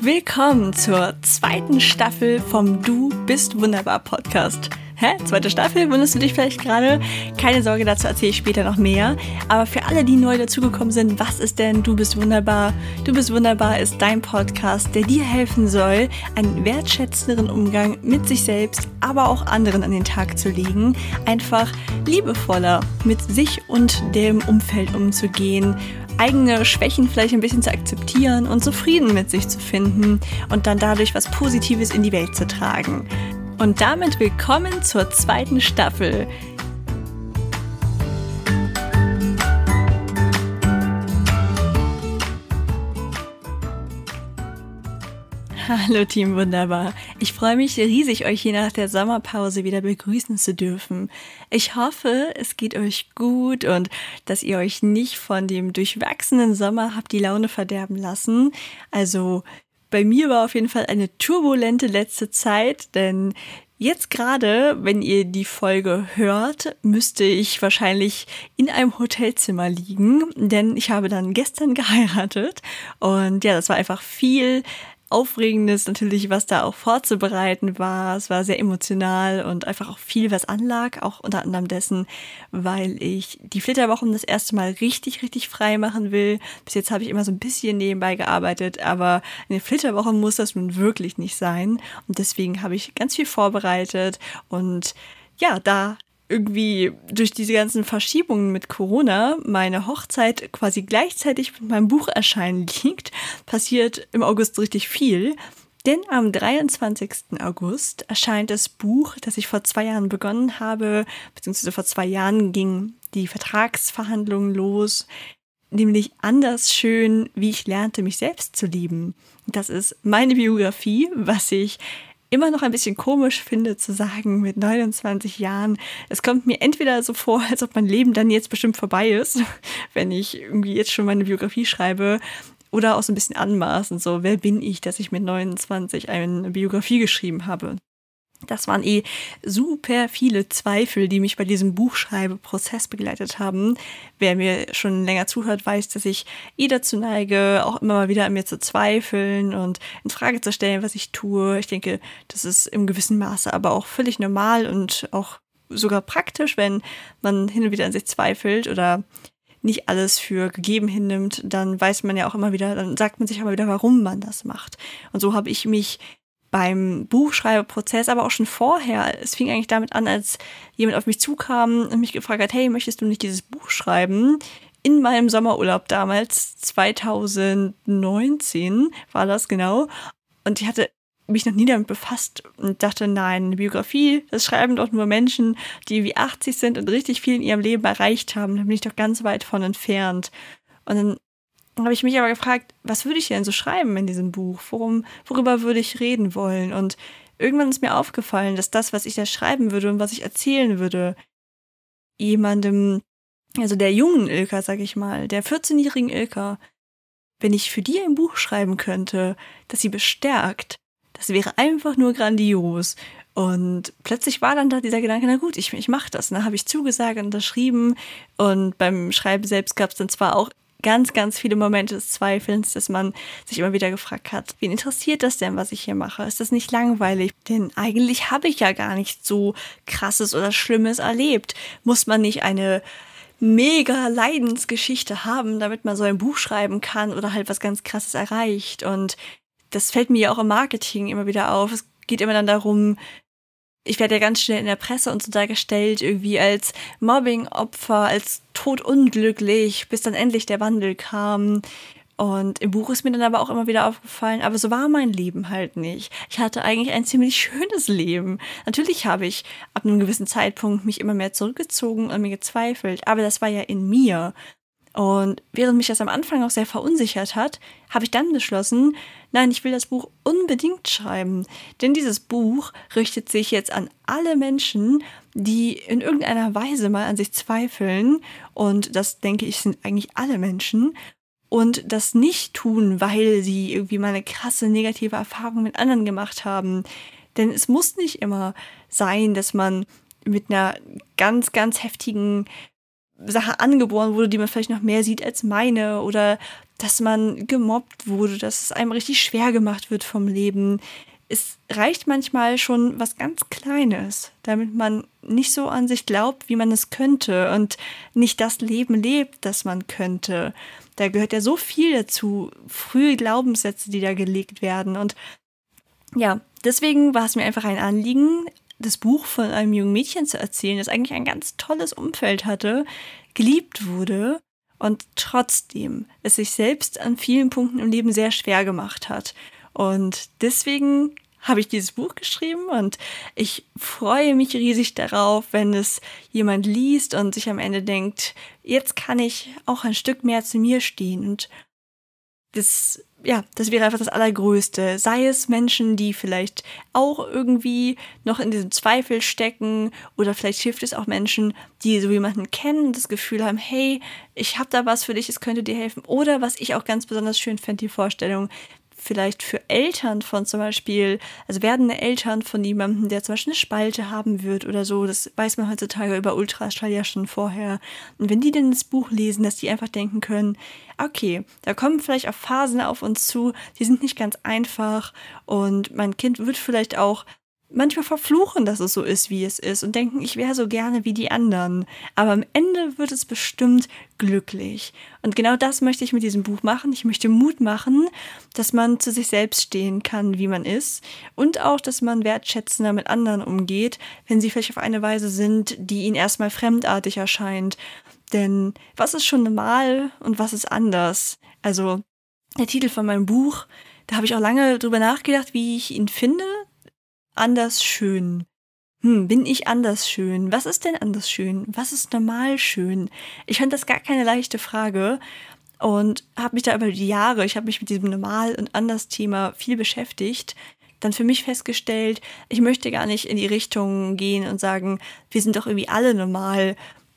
Willkommen zur zweiten Staffel vom Du bist wunderbar Podcast. Hä? Zweite Staffel? Wunderst du dich vielleicht gerade? Keine Sorge, dazu erzähle ich später noch mehr. Aber für alle, die neu dazugekommen sind, was ist denn Du bist wunderbar? Du bist wunderbar ist dein Podcast, der dir helfen soll, einen wertschätzenderen Umgang mit sich selbst, aber auch anderen an den Tag zu legen. Einfach liebevoller mit sich und dem Umfeld umzugehen eigene Schwächen vielleicht ein bisschen zu akzeptieren und zufrieden mit sich zu finden und dann dadurch was Positives in die Welt zu tragen. Und damit willkommen zur zweiten Staffel. Hallo Team Wunderbar. Ich freue mich riesig, euch hier nach der Sommerpause wieder begrüßen zu dürfen. Ich hoffe, es geht euch gut und dass ihr euch nicht von dem durchwachsenen Sommer habt die Laune verderben lassen. Also bei mir war auf jeden Fall eine turbulente letzte Zeit, denn Jetzt gerade, wenn ihr die Folge hört, müsste ich wahrscheinlich in einem Hotelzimmer liegen, denn ich habe dann gestern geheiratet und ja, das war einfach viel Aufregendes natürlich, was da auch vorzubereiten war. Es war sehr emotional und einfach auch viel, was anlag, auch unter anderem dessen, weil ich die Flitterwochen das erste Mal richtig, richtig frei machen will. Bis jetzt habe ich immer so ein bisschen nebenbei gearbeitet, aber in den Flitterwochen muss das nun wirklich nicht sein. Und deswegen habe ich ganz viel vorbereitet und ja, da irgendwie durch diese ganzen Verschiebungen mit Corona meine Hochzeit quasi gleichzeitig mit meinem Buch erscheinen liegt, passiert im August richtig viel. Denn am 23. August erscheint das Buch, das ich vor zwei Jahren begonnen habe, beziehungsweise vor zwei Jahren ging die Vertragsverhandlungen los, nämlich Anders schön, wie ich lernte, mich selbst zu lieben. Das ist meine Biografie, was ich immer noch ein bisschen komisch finde zu sagen mit 29 Jahren. Es kommt mir entweder so vor, als ob mein Leben dann jetzt bestimmt vorbei ist, wenn ich irgendwie jetzt schon meine Biografie schreibe. Oder auch so ein bisschen anmaßen, so wer bin ich, dass ich mit 29 eine Biografie geschrieben habe. Das waren eh super viele Zweifel, die mich bei diesem Buchschreibeprozess begleitet haben. Wer mir schon länger zuhört, weiß, dass ich eh dazu neige, auch immer mal wieder an mir zu zweifeln und in Frage zu stellen, was ich tue. Ich denke, das ist im gewissen Maße aber auch völlig normal und auch sogar praktisch, wenn man hin und wieder an sich zweifelt oder nicht alles für gegeben hinnimmt, dann weiß man ja auch immer wieder, dann sagt man sich immer wieder, warum man das macht. Und so habe ich mich beim Buchschreibeprozess, aber auch schon vorher. Es fing eigentlich damit an, als jemand auf mich zukam und mich gefragt hat, hey, möchtest du nicht dieses Buch schreiben? In meinem Sommerurlaub damals, 2019 war das genau. Und ich hatte mich noch nie damit befasst und dachte, nein, eine Biografie, das schreiben doch nur Menschen, die wie 80 sind und richtig viel in ihrem Leben erreicht haben. Da bin ich doch ganz weit von entfernt. Und dann habe ich mich aber gefragt, was würde ich denn so schreiben in diesem Buch? Worum, worüber würde ich reden wollen? Und irgendwann ist mir aufgefallen, dass das, was ich da schreiben würde und was ich erzählen würde, jemandem, also der jungen Ilka, sag ich mal, der 14-jährigen Ilka, wenn ich für die ein Buch schreiben könnte, das sie bestärkt, das wäre einfach nur grandios. Und plötzlich war dann da dieser Gedanke, na gut, ich, ich mache das. Und dann habe ich zugesagt und unterschrieben. Und beim Schreiben selbst gab es dann zwar auch ganz, ganz viele Momente des Zweifelns, dass man sich immer wieder gefragt hat, wen interessiert das denn, was ich hier mache? Ist das nicht langweilig? Denn eigentlich habe ich ja gar nicht so krasses oder Schlimmes erlebt. Muss man nicht eine mega Leidensgeschichte haben, damit man so ein Buch schreiben kann oder halt was ganz krasses erreicht? Und das fällt mir ja auch im Marketing immer wieder auf. Es geht immer dann darum, ich werde ja ganz schnell in der Presse und so dargestellt, irgendwie als Mobbing-Opfer, als todunglücklich, bis dann endlich der Wandel kam. Und im Buch ist mir dann aber auch immer wieder aufgefallen, aber so war mein Leben halt nicht. Ich hatte eigentlich ein ziemlich schönes Leben. Natürlich habe ich ab einem gewissen Zeitpunkt mich immer mehr zurückgezogen und mir gezweifelt, aber das war ja in mir. Und während mich das am Anfang auch sehr verunsichert hat, habe ich dann beschlossen, nein, ich will das Buch unbedingt schreiben. Denn dieses Buch richtet sich jetzt an alle Menschen, die in irgendeiner Weise mal an sich zweifeln. Und das denke ich sind eigentlich alle Menschen. Und das nicht tun, weil sie irgendwie mal eine krasse negative Erfahrung mit anderen gemacht haben. Denn es muss nicht immer sein, dass man mit einer ganz, ganz heftigen Sache angeboren wurde, die man vielleicht noch mehr sieht als meine oder dass man gemobbt wurde, dass es einem richtig schwer gemacht wird vom Leben. Es reicht manchmal schon was ganz Kleines, damit man nicht so an sich glaubt, wie man es könnte und nicht das Leben lebt, das man könnte. Da gehört ja so viel dazu, frühe Glaubenssätze, die da gelegt werden. Und ja, deswegen war es mir einfach ein Anliegen, das Buch von einem jungen Mädchen zu erzählen, das eigentlich ein ganz tolles Umfeld hatte, geliebt wurde und trotzdem es sich selbst an vielen Punkten im Leben sehr schwer gemacht hat. Und deswegen habe ich dieses Buch geschrieben und ich freue mich riesig darauf, wenn es jemand liest und sich am Ende denkt, jetzt kann ich auch ein Stück mehr zu mir stehen und das, ja, das wäre einfach das Allergrößte. Sei es Menschen, die vielleicht auch irgendwie noch in diesem Zweifel stecken oder vielleicht hilft es auch Menschen, die so jemanden kennen, das Gefühl haben, hey, ich habe da was für dich, es könnte dir helfen. Oder was ich auch ganz besonders schön fände, die Vorstellung, vielleicht für Eltern von zum Beispiel, also werdende Eltern von jemandem, der zum Beispiel eine Spalte haben wird oder so, das weiß man heutzutage über Ultraschall ja schon vorher. Und wenn die denn das Buch lesen, dass die einfach denken können, okay, da kommen vielleicht auch Phasen auf uns zu, die sind nicht ganz einfach und mein Kind wird vielleicht auch manchmal verfluchen, dass es so ist, wie es ist und denken, ich wäre so gerne wie die anderen. Aber am Ende wird es bestimmt glücklich. Und genau das möchte ich mit diesem Buch machen. Ich möchte Mut machen, dass man zu sich selbst stehen kann, wie man ist und auch, dass man wertschätzender mit anderen umgeht, wenn sie vielleicht auf eine Weise sind, die ihnen erstmal fremdartig erscheint. Denn was ist schon normal und was ist anders? Also der Titel von meinem Buch, da habe ich auch lange drüber nachgedacht, wie ich ihn finde anders schön? Hm, bin ich anders schön? Was ist denn anders schön? Was ist normal schön? Ich fand das gar keine leichte Frage und habe mich da über die Jahre, ich habe mich mit diesem Normal- und Anders-Thema viel beschäftigt, dann für mich festgestellt, ich möchte gar nicht in die Richtung gehen und sagen, wir sind doch irgendwie alle normal.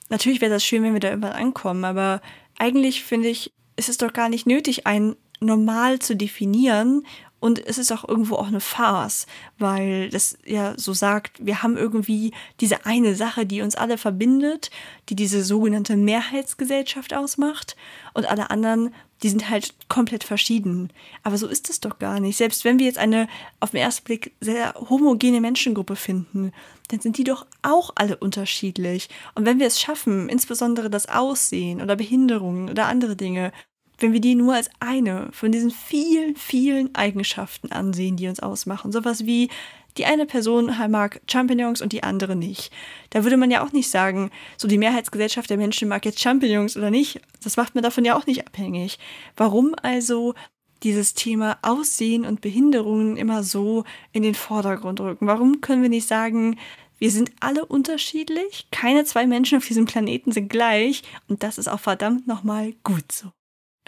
Natürlich wäre das schön, wenn wir da irgendwann ankommen, aber eigentlich finde ich, ist es doch gar nicht nötig, ein Normal zu definieren und es ist auch irgendwo auch eine Farce, weil das ja so sagt, wir haben irgendwie diese eine Sache, die uns alle verbindet, die diese sogenannte Mehrheitsgesellschaft ausmacht. Und alle anderen, die sind halt komplett verschieden. Aber so ist es doch gar nicht. Selbst wenn wir jetzt eine auf den ersten Blick sehr homogene Menschengruppe finden, dann sind die doch auch alle unterschiedlich. Und wenn wir es schaffen, insbesondere das Aussehen oder Behinderungen oder andere Dinge wenn wir die nur als eine von diesen vielen, vielen Eigenschaften ansehen, die uns ausmachen. Sowas wie die eine Person mag Champignons und die andere nicht. Da würde man ja auch nicht sagen, so die Mehrheitsgesellschaft der Menschen mag jetzt Champignons oder nicht. Das macht man davon ja auch nicht abhängig. Warum also dieses Thema Aussehen und Behinderungen immer so in den Vordergrund rücken? Warum können wir nicht sagen, wir sind alle unterschiedlich, keine zwei Menschen auf diesem Planeten sind gleich und das ist auch verdammt nochmal gut so.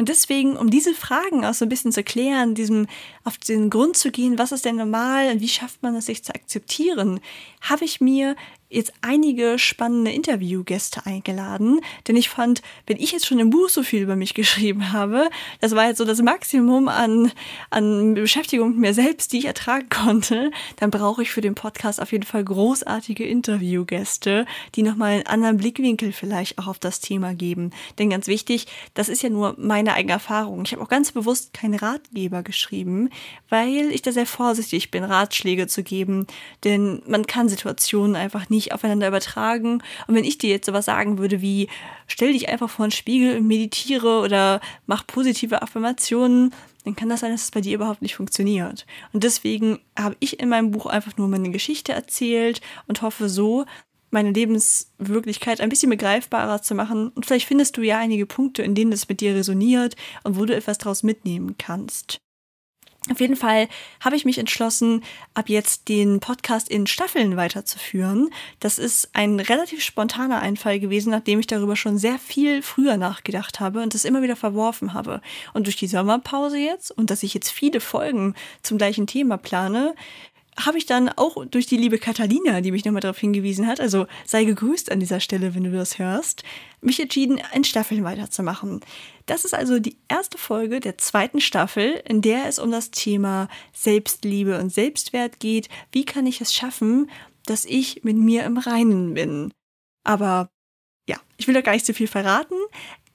Und deswegen, um diese Fragen auch so ein bisschen zu klären, diesem auf den Grund zu gehen, was ist denn normal und wie schafft man es, sich zu akzeptieren, habe ich mir jetzt einige spannende Interviewgäste eingeladen, denn ich fand, wenn ich jetzt schon im Buch so viel über mich geschrieben habe, das war jetzt so das Maximum an, an Beschäftigung mit mir selbst, die ich ertragen konnte, dann brauche ich für den Podcast auf jeden Fall großartige Interviewgäste, die nochmal einen anderen Blickwinkel vielleicht auch auf das Thema geben. Denn ganz wichtig, das ist ja nur meine eigene Erfahrung. Ich habe auch ganz bewusst keine Ratgeber geschrieben, weil ich da sehr vorsichtig bin, Ratschläge zu geben, denn man kann Situationen einfach nicht nicht aufeinander übertragen. Und wenn ich dir jetzt sowas sagen würde wie, stell dich einfach vor einen Spiegel und meditiere oder mach positive Affirmationen, dann kann das sein, dass es bei dir überhaupt nicht funktioniert. Und deswegen habe ich in meinem Buch einfach nur meine Geschichte erzählt und hoffe so, meine Lebenswirklichkeit ein bisschen begreifbarer zu machen. Und vielleicht findest du ja einige Punkte, in denen es mit dir resoniert und wo du etwas daraus mitnehmen kannst. Auf jeden Fall habe ich mich entschlossen, ab jetzt den Podcast in Staffeln weiterzuführen. Das ist ein relativ spontaner Einfall gewesen, nachdem ich darüber schon sehr viel früher nachgedacht habe und das immer wieder verworfen habe. Und durch die Sommerpause jetzt und dass ich jetzt viele Folgen zum gleichen Thema plane, habe ich dann auch durch die liebe Catalina, die mich nochmal darauf hingewiesen hat, also sei gegrüßt an dieser Stelle, wenn du das hörst, mich entschieden, in Staffeln weiterzumachen. Das ist also die erste Folge der zweiten Staffel, in der es um das Thema Selbstliebe und Selbstwert geht. Wie kann ich es schaffen, dass ich mit mir im Reinen bin? Aber ja, ich will doch gar nicht so viel verraten.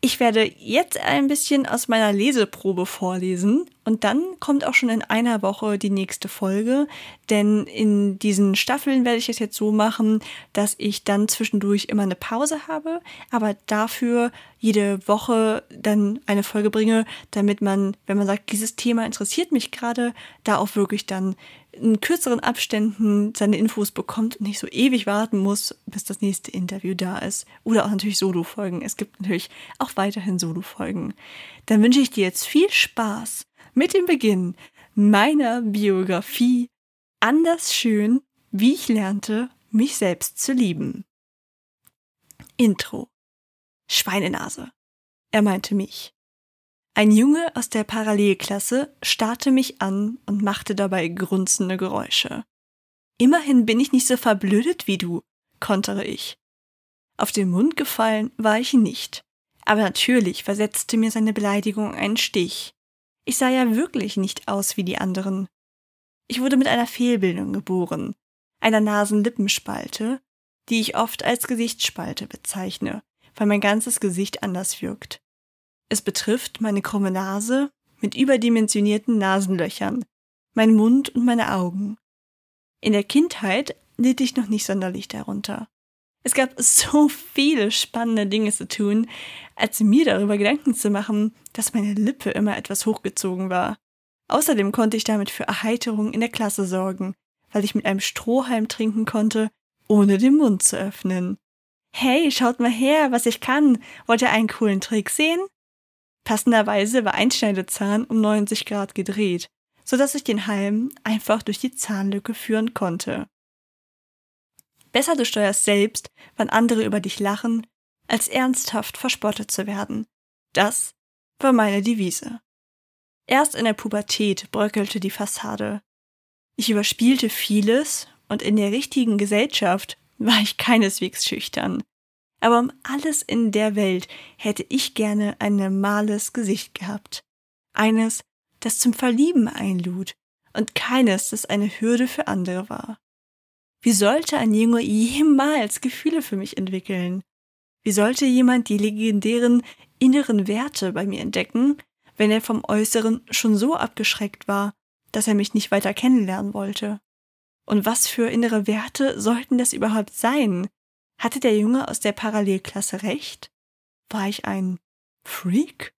Ich werde jetzt ein bisschen aus meiner Leseprobe vorlesen und dann kommt auch schon in einer Woche die nächste Folge, denn in diesen Staffeln werde ich es jetzt so machen, dass ich dann zwischendurch immer eine Pause habe, aber dafür jede Woche dann eine Folge bringe, damit man, wenn man sagt, dieses Thema interessiert mich gerade, da auch wirklich dann in kürzeren Abständen seine Infos bekommt und nicht so ewig warten muss, bis das nächste Interview da ist. Oder auch natürlich Solo-Folgen. Es gibt natürlich auch weiterhin Solo-Folgen. Dann wünsche ich dir jetzt viel Spaß mit dem Beginn meiner Biografie Anders schön, wie ich lernte, mich selbst zu lieben. Intro. Schweinenase. Er meinte mich. Ein Junge aus der Parallelklasse starrte mich an und machte dabei grunzende Geräusche. Immerhin bin ich nicht so verblödet wie du, kontere ich. Auf den Mund gefallen war ich nicht, aber natürlich versetzte mir seine Beleidigung einen Stich. Ich sah ja wirklich nicht aus wie die anderen. Ich wurde mit einer Fehlbildung geboren, einer Nasenlippenspalte, die ich oft als Gesichtsspalte bezeichne, weil mein ganzes Gesicht anders wirkt. Es betrifft meine krumme Nase mit überdimensionierten Nasenlöchern, mein Mund und meine Augen. In der Kindheit litt ich noch nicht sonderlich darunter. Es gab so viele spannende Dinge zu tun, als mir darüber Gedanken zu machen, dass meine Lippe immer etwas hochgezogen war. Außerdem konnte ich damit für Erheiterung in der Klasse sorgen, weil ich mit einem Strohhalm trinken konnte, ohne den Mund zu öffnen. Hey, schaut mal her, was ich kann. Wollt ihr einen coolen Trick sehen? Passenderweise war ein Schneidezahn um 90 Grad gedreht, so dass ich den Halm einfach durch die Zahnlücke führen konnte. Besser du steuerst selbst, wann andere über dich lachen, als ernsthaft verspottet zu werden. Das war meine Devise. Erst in der Pubertät bröckelte die Fassade. Ich überspielte vieles und in der richtigen Gesellschaft war ich keineswegs schüchtern. Aber um alles in der Welt hätte ich gerne ein normales Gesicht gehabt. Eines, das zum Verlieben einlud und keines, das eine Hürde für andere war. Wie sollte ein Junge jemals Gefühle für mich entwickeln? Wie sollte jemand die legendären inneren Werte bei mir entdecken, wenn er vom Äußeren schon so abgeschreckt war, dass er mich nicht weiter kennenlernen wollte? Und was für innere Werte sollten das überhaupt sein? Hatte der Junge aus der Parallelklasse recht? War ich ein Freak?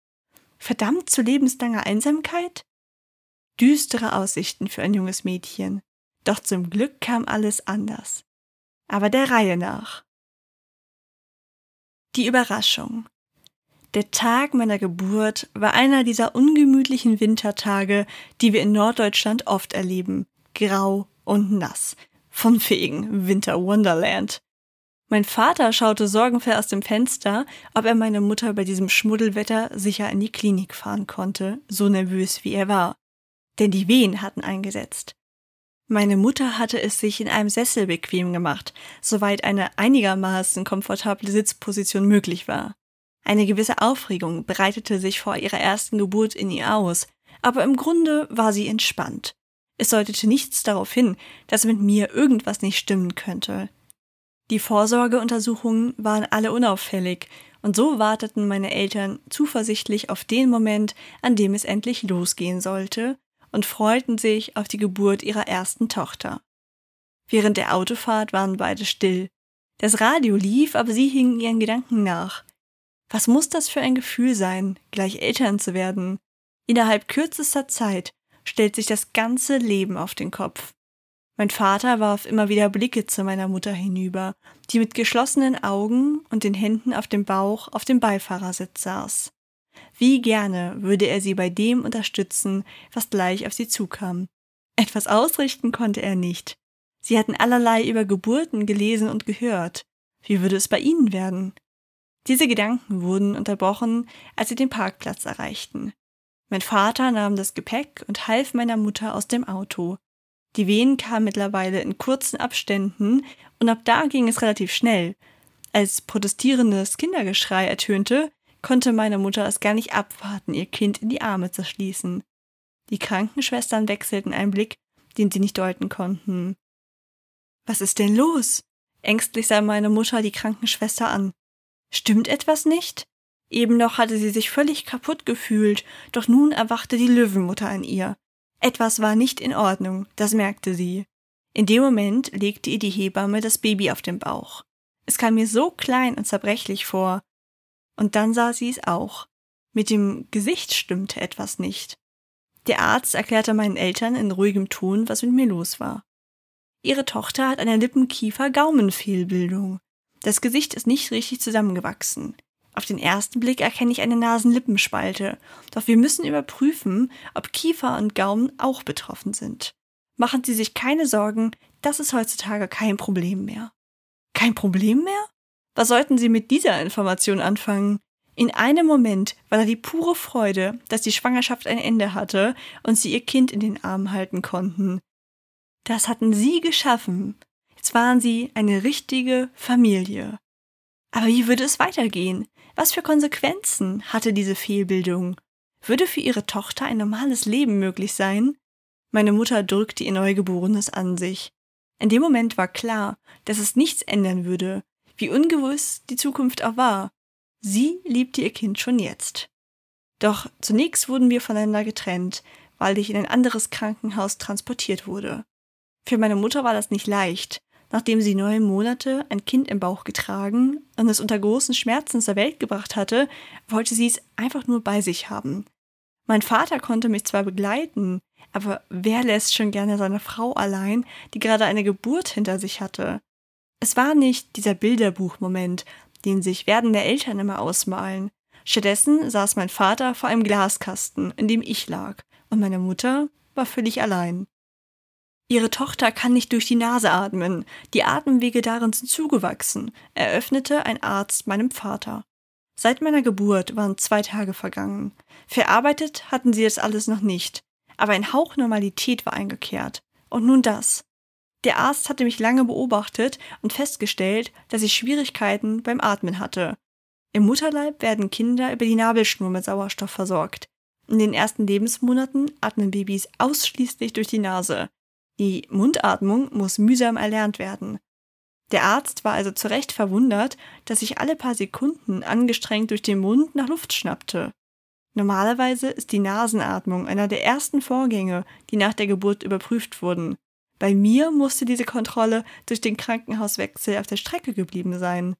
Verdammt zu lebenslanger Einsamkeit? Düstere Aussichten für ein junges Mädchen. Doch zum Glück kam alles anders. Aber der Reihe nach. Die Überraschung. Der Tag meiner Geburt war einer dieser ungemütlichen Wintertage, die wir in Norddeutschland oft erleben. Grau und nass. Von wegen Winter Wonderland. Mein Vater schaute sorgenvoll aus dem Fenster, ob er meine Mutter bei diesem Schmuddelwetter sicher in die Klinik fahren konnte, so nervös wie er war. Denn die Wehen hatten eingesetzt. Meine Mutter hatte es sich in einem Sessel bequem gemacht, soweit eine einigermaßen komfortable Sitzposition möglich war. Eine gewisse Aufregung breitete sich vor ihrer ersten Geburt in ihr aus, aber im Grunde war sie entspannt. Es deutete nichts darauf hin, dass mit mir irgendwas nicht stimmen könnte. Die Vorsorgeuntersuchungen waren alle unauffällig, und so warteten meine Eltern zuversichtlich auf den Moment, an dem es endlich losgehen sollte, und freuten sich auf die Geburt ihrer ersten Tochter. Während der Autofahrt waren beide still. Das Radio lief, aber sie hingen ihren Gedanken nach. Was muss das für ein Gefühl sein, gleich Eltern zu werden? Innerhalb kürzester Zeit stellt sich das ganze Leben auf den Kopf. Mein Vater warf immer wieder Blicke zu meiner Mutter hinüber, die mit geschlossenen Augen und den Händen auf dem Bauch auf dem Beifahrersitz saß. Wie gerne würde er sie bei dem unterstützen, was gleich auf sie zukam. Etwas ausrichten konnte er nicht. Sie hatten allerlei über Geburten gelesen und gehört. Wie würde es bei ihnen werden? Diese Gedanken wurden unterbrochen, als sie den Parkplatz erreichten. Mein Vater nahm das Gepäck und half meiner Mutter aus dem Auto. Die Wehen kamen mittlerweile in kurzen Abständen und ab da ging es relativ schnell. Als protestierendes Kindergeschrei ertönte, konnte meine Mutter es gar nicht abwarten, ihr Kind in die Arme zu schließen. Die Krankenschwestern wechselten einen Blick, den sie nicht deuten konnten. Was ist denn los? Ängstlich sah meine Mutter die Krankenschwester an. Stimmt etwas nicht? Eben noch hatte sie sich völlig kaputt gefühlt, doch nun erwachte die Löwenmutter an ihr. Etwas war nicht in Ordnung, das merkte sie. In dem Moment legte ihr die Hebamme das Baby auf den Bauch. Es kam mir so klein und zerbrechlich vor. Und dann sah sie es auch. Mit dem Gesicht stimmte etwas nicht. Der Arzt erklärte meinen Eltern in ruhigem Ton, was mit mir los war. Ihre Tochter hat eine Lippenkiefer-Gaumenfehlbildung. Das Gesicht ist nicht richtig zusammengewachsen. Auf den ersten Blick erkenne ich eine Nasenlippenspalte, doch wir müssen überprüfen, ob Kiefer und Gaumen auch betroffen sind. Machen Sie sich keine Sorgen, das ist heutzutage kein Problem mehr. Kein Problem mehr? Was sollten Sie mit dieser Information anfangen? In einem Moment war da die pure Freude, dass die Schwangerschaft ein Ende hatte und sie ihr Kind in den Arm halten konnten. Das hatten Sie geschaffen. Jetzt waren Sie eine richtige Familie. Aber wie würde es weitergehen? Was für Konsequenzen hatte diese Fehlbildung? Würde für ihre Tochter ein normales Leben möglich sein? Meine Mutter drückte ihr Neugeborenes an sich. In dem Moment war klar, dass es nichts ändern würde, wie ungewiss die Zukunft auch war. Sie liebte ihr Kind schon jetzt. Doch zunächst wurden wir voneinander getrennt, weil ich in ein anderes Krankenhaus transportiert wurde. Für meine Mutter war das nicht leicht, Nachdem sie neun Monate ein Kind im Bauch getragen und es unter großen Schmerzen zur Welt gebracht hatte, wollte sie es einfach nur bei sich haben. Mein Vater konnte mich zwar begleiten, aber wer lässt schon gerne seine Frau allein, die gerade eine Geburt hinter sich hatte? Es war nicht dieser Bilderbuchmoment, den sich werdende Eltern immer ausmalen. Stattdessen saß mein Vater vor einem Glaskasten, in dem ich lag, und meine Mutter war völlig allein. Ihre Tochter kann nicht durch die Nase atmen, die Atemwege darin sind zugewachsen, eröffnete ein Arzt meinem Vater. Seit meiner Geburt waren zwei Tage vergangen. Verarbeitet hatten sie das alles noch nicht, aber ein Hauch Normalität war eingekehrt. Und nun das. Der Arzt hatte mich lange beobachtet und festgestellt, dass ich Schwierigkeiten beim Atmen hatte. Im Mutterleib werden Kinder über die Nabelschnur mit Sauerstoff versorgt. In den ersten Lebensmonaten atmen Babys ausschließlich durch die Nase. Die Mundatmung muss mühsam erlernt werden. Der Arzt war also zu Recht verwundert, dass ich alle paar Sekunden angestrengt durch den Mund nach Luft schnappte. Normalerweise ist die Nasenatmung einer der ersten Vorgänge, die nach der Geburt überprüft wurden. Bei mir musste diese Kontrolle durch den Krankenhauswechsel auf der Strecke geblieben sein.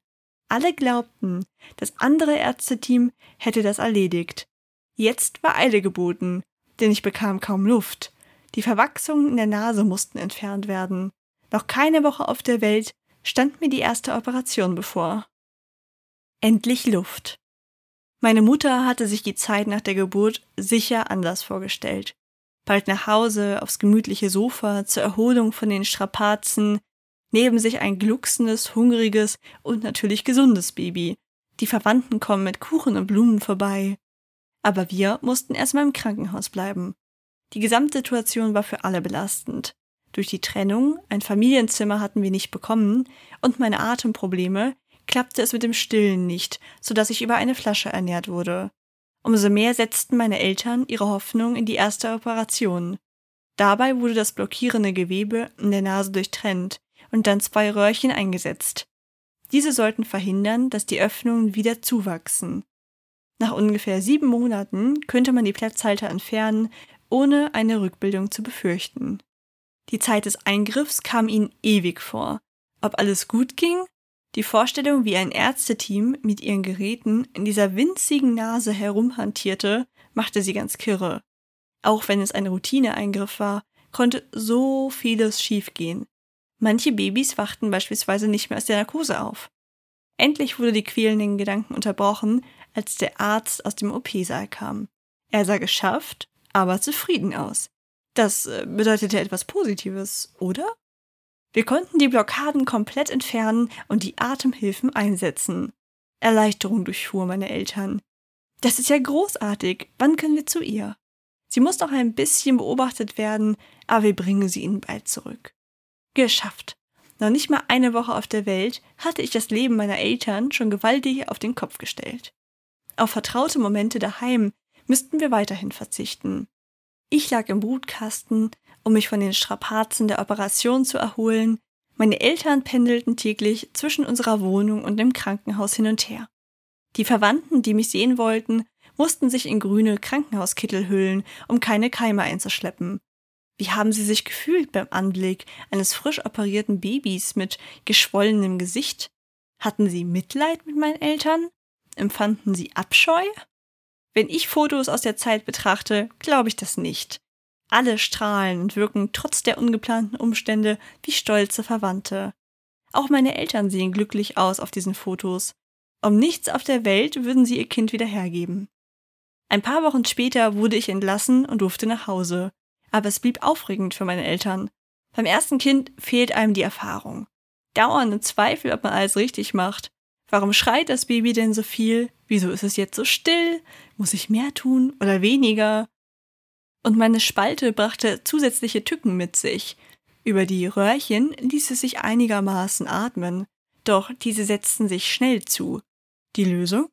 Alle glaubten, das andere Ärzteteam hätte das erledigt. Jetzt war Eile geboten, denn ich bekam kaum Luft. Die Verwachsungen in der Nase mussten entfernt werden. Noch keine Woche auf der Welt stand mir die erste Operation bevor. Endlich Luft. Meine Mutter hatte sich die Zeit nach der Geburt sicher anders vorgestellt. Bald nach Hause, aufs gemütliche Sofa, zur Erholung von den Strapazen, neben sich ein glucksendes, hungriges und natürlich gesundes Baby. Die Verwandten kommen mit Kuchen und Blumen vorbei. Aber wir mussten erstmal im Krankenhaus bleiben. Die Gesamtsituation war für alle belastend. Durch die Trennung, ein Familienzimmer hatten wir nicht bekommen, und meine Atemprobleme klappte es mit dem Stillen nicht, so dass ich über eine Flasche ernährt wurde. Umso mehr setzten meine Eltern ihre Hoffnung in die erste Operation. Dabei wurde das blockierende Gewebe in der Nase durchtrennt und dann zwei Röhrchen eingesetzt. Diese sollten verhindern, dass die Öffnungen wieder zuwachsen. Nach ungefähr sieben Monaten könnte man die Platzhalter entfernen ohne eine Rückbildung zu befürchten. Die Zeit des Eingriffs kam ihnen ewig vor. Ob alles gut ging? Die Vorstellung, wie ein Ärzteteam mit ihren Geräten in dieser winzigen Nase herumhantierte, machte sie ganz kirre. Auch wenn es ein Routineeingriff war, konnte so vieles schiefgehen. Manche Babys wachten beispielsweise nicht mehr aus der Narkose auf. Endlich wurde die quälenden Gedanken unterbrochen, als der Arzt aus dem OP-Saal kam. Er sah geschafft aber zufrieden aus. Das äh, bedeutete etwas Positives, oder? Wir konnten die Blockaden komplett entfernen und die Atemhilfen einsetzen. Erleichterung durchfuhr meine Eltern. Das ist ja großartig. Wann können wir zu ihr? Sie muss noch ein bisschen beobachtet werden, aber wir bringen sie ihnen bald zurück. Geschafft. Noch nicht mal eine Woche auf der Welt hatte ich das Leben meiner Eltern schon gewaltig auf den Kopf gestellt. Auf vertraute Momente daheim müssten wir weiterhin verzichten. Ich lag im Brutkasten, um mich von den Strapazen der Operation zu erholen. Meine Eltern pendelten täglich zwischen unserer Wohnung und dem Krankenhaus hin und her. Die Verwandten, die mich sehen wollten, mussten sich in grüne Krankenhauskittel hüllen, um keine Keime einzuschleppen. Wie haben sie sich gefühlt beim Anblick eines frisch operierten Babys mit geschwollenem Gesicht? Hatten sie Mitleid mit meinen Eltern? Empfanden sie Abscheu? Wenn ich Fotos aus der Zeit betrachte, glaube ich das nicht. Alle strahlen und wirken trotz der ungeplanten Umstände wie stolze Verwandte. Auch meine Eltern sehen glücklich aus auf diesen Fotos. Um nichts auf der Welt würden sie ihr Kind wieder hergeben. Ein paar Wochen später wurde ich entlassen und durfte nach Hause. Aber es blieb aufregend für meine Eltern. Beim ersten Kind fehlt einem die Erfahrung. Dauernde Zweifel, ob man alles richtig macht. Warum schreit das Baby denn so viel? Wieso ist es jetzt so still? Muss ich mehr tun oder weniger? Und meine Spalte brachte zusätzliche Tücken mit sich. Über die Röhrchen ließ es sich einigermaßen atmen, doch diese setzten sich schnell zu. Die Lösung?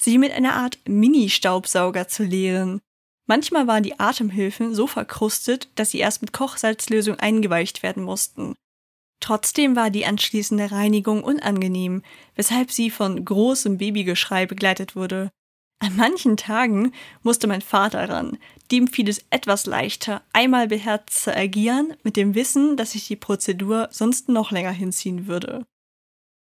Sie mit einer Art Mini-Staubsauger zu leeren. Manchmal waren die Atemhilfen so verkrustet, dass sie erst mit Kochsalzlösung eingeweicht werden mussten. Trotzdem war die anschließende Reinigung unangenehm, weshalb sie von großem Babygeschrei begleitet wurde. An manchen Tagen musste mein Vater ran, dem fiel es etwas leichter, einmal beherzt zu agieren, mit dem Wissen, dass sich die Prozedur sonst noch länger hinziehen würde.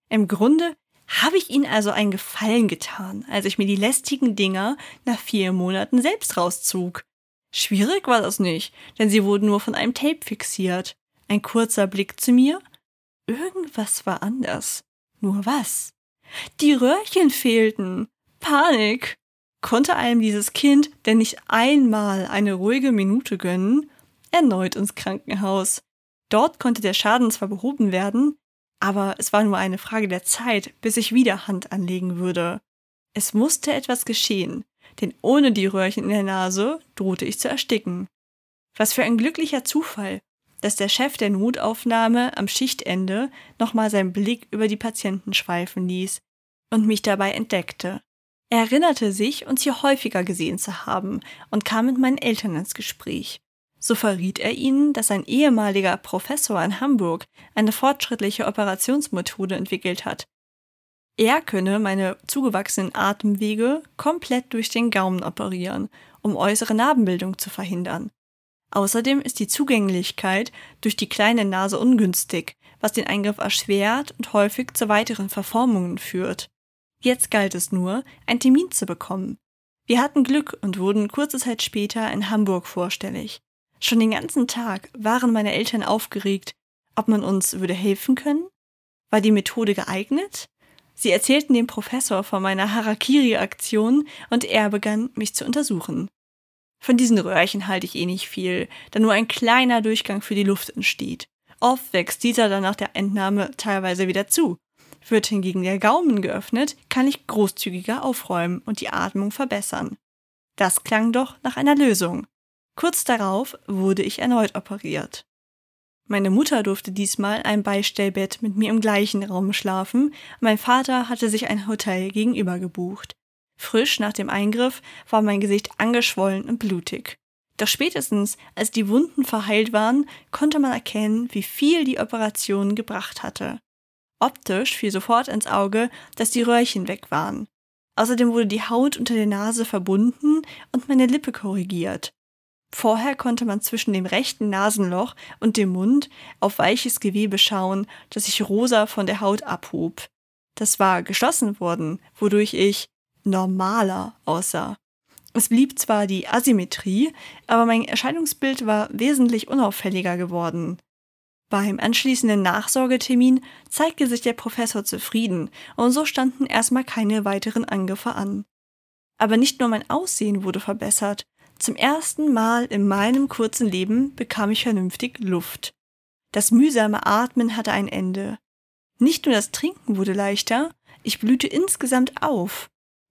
Im Grunde habe ich ihnen also einen Gefallen getan, als ich mir die lästigen Dinger nach vier Monaten selbst rauszog. Schwierig war das nicht, denn sie wurden nur von einem Tape fixiert. Ein kurzer Blick zu mir. Irgendwas war anders. Nur was? Die Röhrchen fehlten. Panik. Konnte einem dieses Kind denn nicht einmal eine ruhige Minute gönnen? Erneut ins Krankenhaus. Dort konnte der Schaden zwar behoben werden, aber es war nur eine Frage der Zeit, bis ich wieder Hand anlegen würde. Es musste etwas geschehen, denn ohne die Röhrchen in der Nase drohte ich zu ersticken. Was für ein glücklicher Zufall, dass der Chef der Notaufnahme am Schichtende nochmal seinen Blick über die Patienten schweifen ließ und mich dabei entdeckte. Er erinnerte sich, uns hier häufiger gesehen zu haben und kam mit meinen Eltern ins Gespräch. So verriet er ihnen, dass ein ehemaliger Professor in Hamburg eine fortschrittliche Operationsmethode entwickelt hat. Er könne meine zugewachsenen Atemwege komplett durch den Gaumen operieren, um äußere Narbenbildung zu verhindern. Außerdem ist die Zugänglichkeit durch die kleine Nase ungünstig, was den Eingriff erschwert und häufig zu weiteren Verformungen führt. Jetzt galt es nur, einen Termin zu bekommen. Wir hatten Glück und wurden kurze Zeit später in Hamburg vorstellig. Schon den ganzen Tag waren meine Eltern aufgeregt, ob man uns würde helfen können? War die Methode geeignet? Sie erzählten dem Professor von meiner Harakiri-Aktion und er begann, mich zu untersuchen. Von diesen Röhrchen halte ich eh nicht viel, da nur ein kleiner Durchgang für die Luft entsteht. Oft wächst dieser dann nach der Entnahme teilweise wieder zu. Wird hingegen der Gaumen geöffnet, kann ich großzügiger aufräumen und die Atmung verbessern. Das klang doch nach einer Lösung. Kurz darauf wurde ich erneut operiert. Meine Mutter durfte diesmal ein Beistellbett mit mir im gleichen Raum schlafen, mein Vater hatte sich ein Hotel gegenüber gebucht. Frisch nach dem Eingriff war mein Gesicht angeschwollen und blutig. Doch spätestens, als die Wunden verheilt waren, konnte man erkennen, wie viel die Operation gebracht hatte. Optisch fiel sofort ins Auge, dass die Röhrchen weg waren. Außerdem wurde die Haut unter der Nase verbunden und meine Lippe korrigiert. Vorher konnte man zwischen dem rechten Nasenloch und dem Mund auf weiches Gewebe schauen, das sich rosa von der Haut abhob. Das war geschlossen worden, wodurch ich normaler aussah. Es blieb zwar die Asymmetrie, aber mein Erscheinungsbild war wesentlich unauffälliger geworden. Beim anschließenden Nachsorgetermin zeigte sich der Professor zufrieden und so standen erstmal keine weiteren Angriffe an. Aber nicht nur mein Aussehen wurde verbessert, zum ersten Mal in meinem kurzen Leben bekam ich vernünftig Luft. Das mühsame Atmen hatte ein Ende. Nicht nur das Trinken wurde leichter, ich blühte insgesamt auf.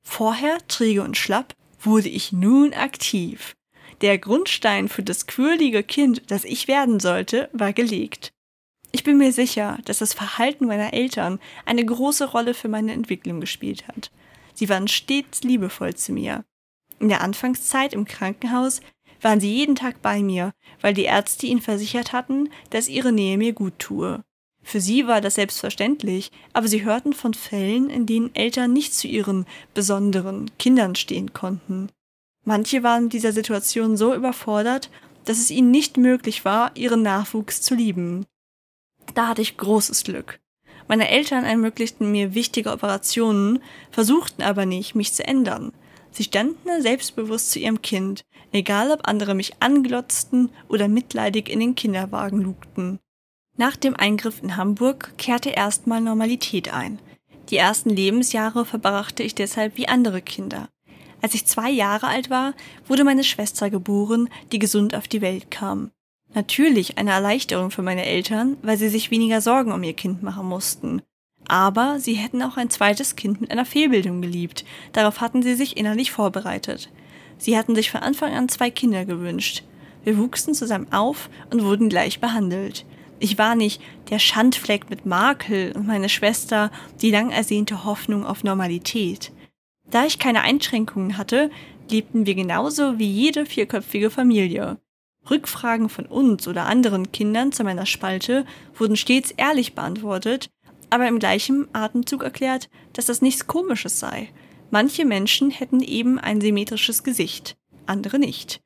Vorher träge und schlapp, wurde ich nun aktiv. Der Grundstein für das quirlige Kind, das ich werden sollte, war gelegt. Ich bin mir sicher, dass das Verhalten meiner Eltern eine große Rolle für meine Entwicklung gespielt hat. Sie waren stets liebevoll zu mir. In der Anfangszeit im Krankenhaus waren sie jeden Tag bei mir, weil die Ärzte ihnen versichert hatten, dass ihre Nähe mir gut tue. Für sie war das selbstverständlich, aber sie hörten von Fällen, in denen Eltern nicht zu ihren besonderen Kindern stehen konnten. Manche waren mit dieser Situation so überfordert, dass es ihnen nicht möglich war, ihren Nachwuchs zu lieben. Da hatte ich großes Glück. Meine Eltern ermöglichten mir wichtige Operationen, versuchten aber nicht, mich zu ändern. Sie standen selbstbewusst zu ihrem Kind, egal ob andere mich anglotzten oder mitleidig in den Kinderwagen lugten. Nach dem Eingriff in Hamburg kehrte erstmal Normalität ein. Die ersten Lebensjahre verbrachte ich deshalb wie andere Kinder. Als ich zwei Jahre alt war, wurde meine Schwester geboren, die gesund auf die Welt kam. Natürlich eine Erleichterung für meine Eltern, weil sie sich weniger Sorgen um ihr Kind machen mussten. Aber sie hätten auch ein zweites Kind mit einer Fehlbildung geliebt. Darauf hatten sie sich innerlich vorbereitet. Sie hatten sich von Anfang an zwei Kinder gewünscht. Wir wuchsen zusammen auf und wurden gleich behandelt. Ich war nicht der Schandfleck mit Makel und meine Schwester die lang ersehnte Hoffnung auf Normalität. Da ich keine Einschränkungen hatte, lebten wir genauso wie jede vierköpfige Familie. Rückfragen von uns oder anderen Kindern zu meiner Spalte wurden stets ehrlich beantwortet, aber im gleichen Atemzug erklärt, dass das nichts Komisches sei. Manche Menschen hätten eben ein symmetrisches Gesicht, andere nicht.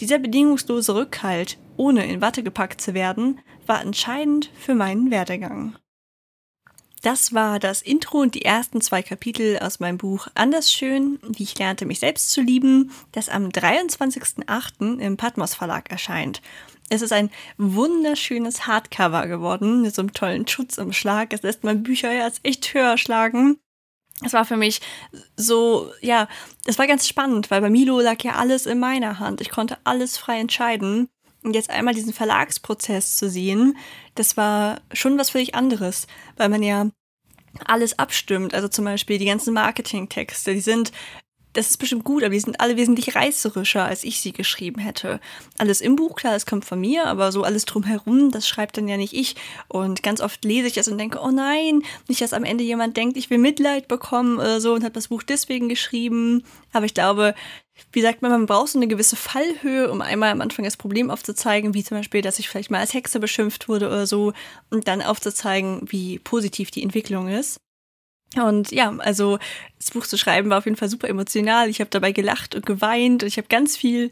Dieser bedingungslose Rückhalt, ohne in Watte gepackt zu werden, war entscheidend für meinen Werdegang. Das war das Intro und die ersten zwei Kapitel aus meinem Buch Anders schön, wie ich lernte, mich selbst zu lieben, das am 23.08. im Patmos Verlag erscheint. Es ist ein wunderschönes Hardcover geworden mit so einem tollen Schutzumschlag. Es lässt mein Bücherherz echt höher schlagen. Es war für mich so, ja, es war ganz spannend, weil bei Milo lag ja alles in meiner Hand. Ich konnte alles frei entscheiden. Und jetzt einmal diesen Verlagsprozess zu sehen, das war schon was völlig anderes, weil man ja alles abstimmt. Also zum Beispiel die ganzen Marketingtexte, die sind das ist bestimmt gut, aber die sind alle wesentlich reißerischer, als ich sie geschrieben hätte. Alles im Buch, klar, es kommt von mir, aber so alles drumherum, das schreibt dann ja nicht ich. Und ganz oft lese ich das und denke, oh nein, nicht, dass am Ende jemand denkt, ich will Mitleid bekommen oder so und hat das Buch deswegen geschrieben. Aber ich glaube, wie sagt man, man braucht so eine gewisse Fallhöhe, um einmal am Anfang das Problem aufzuzeigen, wie zum Beispiel, dass ich vielleicht mal als Hexe beschimpft wurde oder so, und dann aufzuzeigen, wie positiv die Entwicklung ist. Und ja, also das Buch zu schreiben war auf jeden Fall super emotional. Ich habe dabei gelacht und geweint und ich habe ganz viel,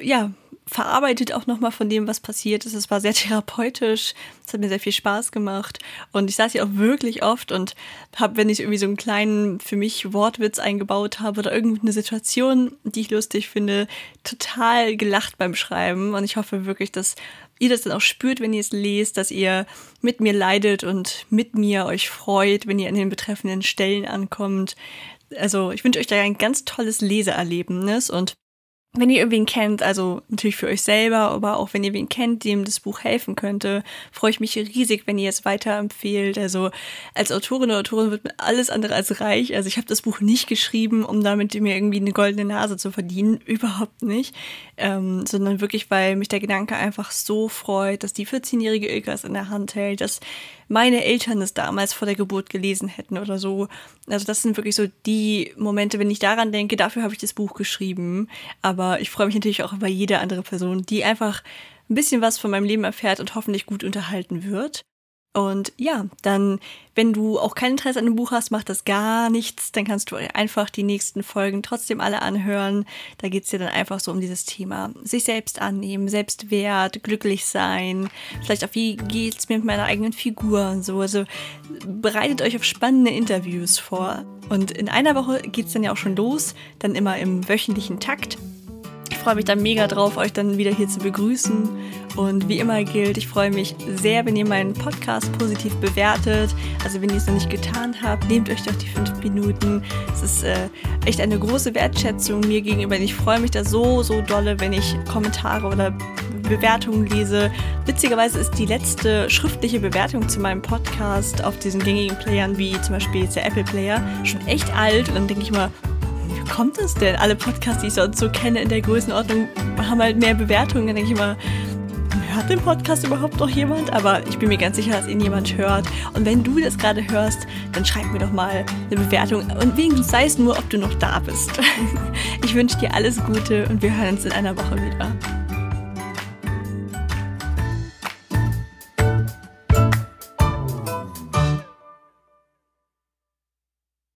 ja, verarbeitet auch nochmal von dem, was passiert ist. Es war sehr therapeutisch. Es hat mir sehr viel Spaß gemacht. Und ich saß hier auch wirklich oft und habe, wenn ich irgendwie so einen kleinen, für mich Wortwitz eingebaut habe oder irgendeine Situation, die ich lustig finde, total gelacht beim Schreiben. Und ich hoffe wirklich, dass ihr das dann auch spürt, wenn ihr es lest, dass ihr mit mir leidet und mit mir euch freut, wenn ihr an den betreffenden Stellen ankommt. Also ich wünsche euch da ein ganz tolles Leseerlebnis und wenn ihr irgendwen kennt, also natürlich für euch selber, aber auch wenn ihr wen kennt, dem das Buch helfen könnte, freue ich mich riesig, wenn ihr es weiterempfehlt. Also als Autorin oder Autorin wird man alles andere als reich. Also ich habe das Buch nicht geschrieben, um damit mir irgendwie eine goldene Nase zu verdienen, überhaupt nicht, ähm, sondern wirklich, weil mich der Gedanke einfach so freut, dass die 14-jährige Ilka es in der Hand hält, dass meine Eltern es damals vor der Geburt gelesen hätten oder so. Also das sind wirklich so die Momente, wenn ich daran denke, dafür habe ich das Buch geschrieben. Aber ich freue mich natürlich auch über jede andere Person, die einfach ein bisschen was von meinem Leben erfährt und hoffentlich gut unterhalten wird. Und ja, dann, wenn du auch kein Interesse an dem Buch hast, macht das gar nichts. Dann kannst du einfach die nächsten Folgen trotzdem alle anhören. Da geht es dir dann einfach so um dieses Thema. Sich selbst annehmen, Selbstwert, glücklich sein. Vielleicht auch, wie geht es mir mit meiner eigenen Figur und so. Also bereitet euch auf spannende Interviews vor. Und in einer Woche geht es dann ja auch schon los. Dann immer im wöchentlichen Takt freue mich dann mega drauf, euch dann wieder hier zu begrüßen. Und wie immer gilt, ich freue mich sehr, wenn ihr meinen Podcast positiv bewertet. Also wenn ihr es noch nicht getan habt, nehmt euch doch die fünf Minuten. Es ist äh, echt eine große Wertschätzung mir gegenüber. Ich freue mich da so, so dolle, wenn ich Kommentare oder Bewertungen lese. Witzigerweise ist die letzte schriftliche Bewertung zu meinem Podcast auf diesen gängigen Playern wie zum Beispiel jetzt der Apple Player schon echt alt. Und dann denke ich mal, kommt es denn? Alle Podcasts, die ich sonst so kenne in der Größenordnung, haben halt mehr Bewertungen. Dann denke ich immer, hört den Podcast überhaupt noch jemand? Aber ich bin mir ganz sicher, dass ihn jemand hört. Und wenn du das gerade hörst, dann schreib mir doch mal eine Bewertung. Und wenigstens sei es nur, ob du noch da bist. Ich wünsche dir alles Gute und wir hören uns in einer Woche wieder.